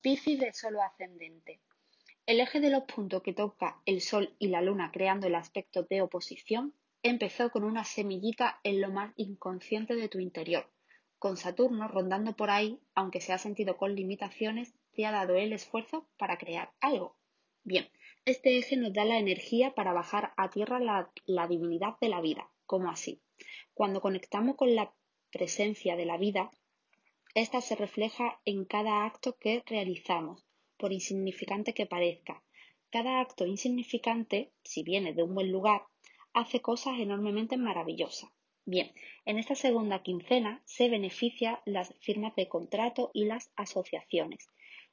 Piscis de solo ascendente. El eje de los puntos que toca el Sol y la Luna creando el aspecto de oposición empezó con una semillita en lo más inconsciente de tu interior. Con Saturno rondando por ahí, aunque se ha sentido con limitaciones, te ha dado el esfuerzo para crear algo. Bien, este eje nos da la energía para bajar a tierra la, la divinidad de la vida, como así. Cuando conectamos con la presencia de la vida, esta se refleja en cada acto que realizamos, por insignificante que parezca. Cada acto insignificante, si viene de un buen lugar, hace cosas enormemente maravillosas. Bien, en esta segunda quincena se beneficia las firmas de contrato y las asociaciones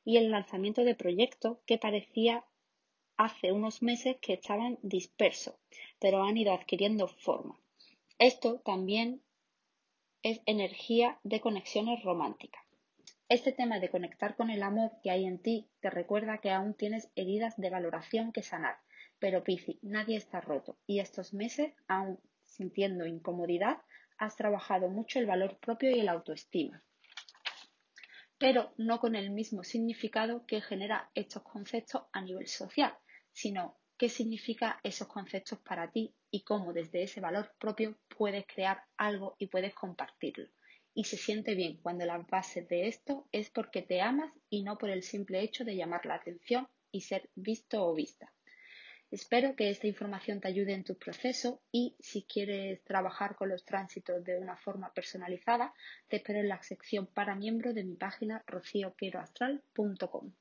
y el lanzamiento de proyectos que parecía hace unos meses que estaban dispersos, pero han ido adquiriendo forma. Esto también es energía de conexiones románticas. Este tema de conectar con el amor que hay en ti te recuerda que aún tienes heridas de valoración que sanar. Pero Pisci, nadie está roto y estos meses, aún sintiendo incomodidad, has trabajado mucho el valor propio y el autoestima. Pero no con el mismo significado que genera estos conceptos a nivel social, sino qué significa esos conceptos para ti y cómo desde ese valor propio puedes crear algo y puedes compartirlo. Y se siente bien cuando la base de esto es porque te amas y no por el simple hecho de llamar la atención y ser visto o vista. Espero que esta información te ayude en tu proceso y si quieres trabajar con los tránsitos de una forma personalizada, te espero en la sección para miembros de mi página rocioqueroastral.com.